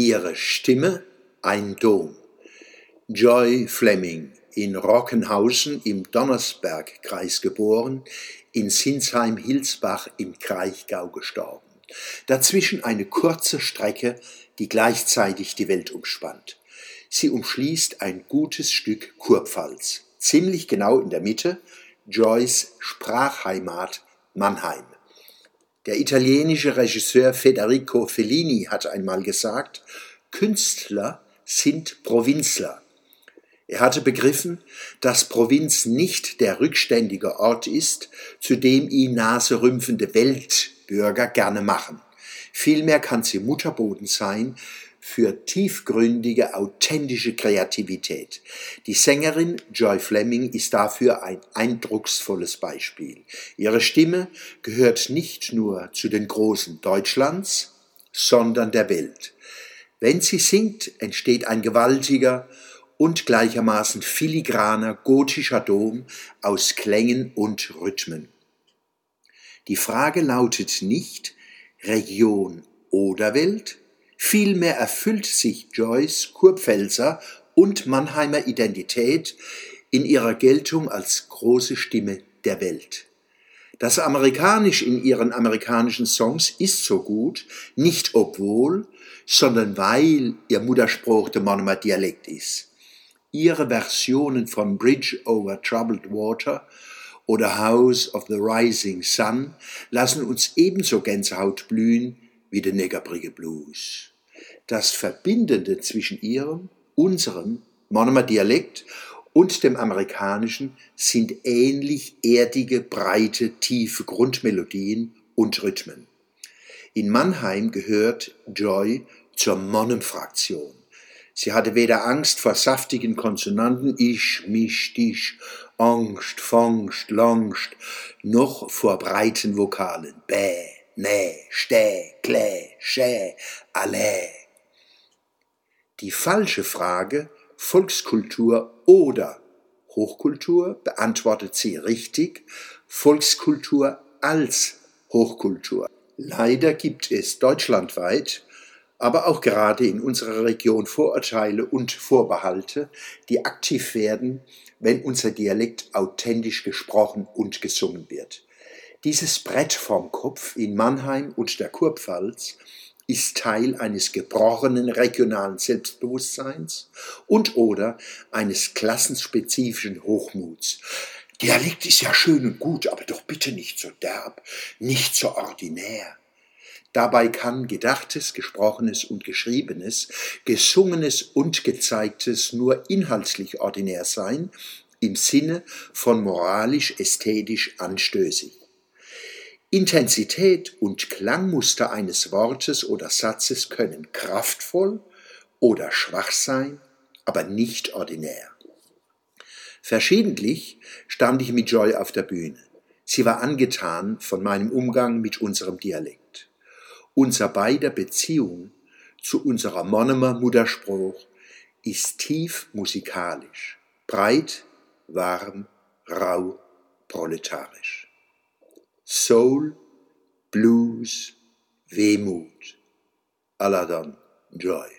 Ihre Stimme ein Dom. Joy Fleming, in Rockenhausen im Donnersbergkreis geboren, in Sinsheim-Hilsbach im Kraichgau gestorben. Dazwischen eine kurze Strecke, die gleichzeitig die Welt umspannt. Sie umschließt ein gutes Stück Kurpfalz, ziemlich genau in der Mitte, Joyce Sprachheimat Mannheim. Der italienische Regisseur Federico Fellini hat einmal gesagt, Künstler sind Provinzler. Er hatte begriffen, dass Provinz nicht der rückständige Ort ist, zu dem ihn naserümpfende Weltbürger gerne machen. Vielmehr kann sie Mutterboden sein für tiefgründige, authentische Kreativität. Die Sängerin Joy Fleming ist dafür ein eindrucksvolles Beispiel. Ihre Stimme gehört nicht nur zu den Großen Deutschlands, sondern der Welt. Wenn sie singt, entsteht ein gewaltiger und gleichermaßen filigraner gotischer Dom aus Klängen und Rhythmen. Die Frage lautet nicht Region oder Welt, Vielmehr erfüllt sich Joyce Kurpfälzer und Mannheimer Identität in ihrer Geltung als große Stimme der Welt. Das Amerikanisch in ihren amerikanischen Songs ist so gut, nicht obwohl, sondern weil ihr Mutterspruch der Monomer Dialekt ist. Ihre Versionen von Bridge over Troubled Water oder House of the Rising Sun lassen uns ebenso Gänsehaut blühen wie der Negerbrigge Blues. Das Verbindende zwischen ihrem, unserem Monomer Dialekt und dem amerikanischen sind ähnlich erdige, breite, tiefe Grundmelodien und Rhythmen. In Mannheim gehört Joy zur Monem-Fraktion. Sie hatte weder Angst vor saftigen Konsonanten ich, mich, dich, Angst, Fangst, Langst, noch vor breiten Vokalen bä, nä, stä, klä, schä, allä. Die falsche Frage Volkskultur oder Hochkultur beantwortet sie richtig, Volkskultur als Hochkultur. Leider gibt es deutschlandweit, aber auch gerade in unserer Region Vorurteile und Vorbehalte, die aktiv werden, wenn unser Dialekt authentisch gesprochen und gesungen wird. Dieses Brett vom Kopf in Mannheim und der Kurpfalz ist Teil eines gebrochenen regionalen Selbstbewusstseins und oder eines klassenspezifischen Hochmuts. Dialekt ist ja schön und gut, aber doch bitte nicht so derb, nicht so ordinär. Dabei kann Gedachtes, Gesprochenes und Geschriebenes, Gesungenes und Gezeigtes nur inhaltlich ordinär sein, im Sinne von moralisch-ästhetisch anstößig. Intensität und Klangmuster eines Wortes oder Satzes können kraftvoll oder schwach sein, aber nicht ordinär. Verschiedentlich stand ich mit Joy auf der Bühne. Sie war angetan von meinem Umgang mit unserem Dialekt. Unser beider Beziehung zu unserer Monomer Mutterspruch ist tief musikalisch, breit, warm, rau, proletarisch. soul, blues, vemoud. Aladan, joy.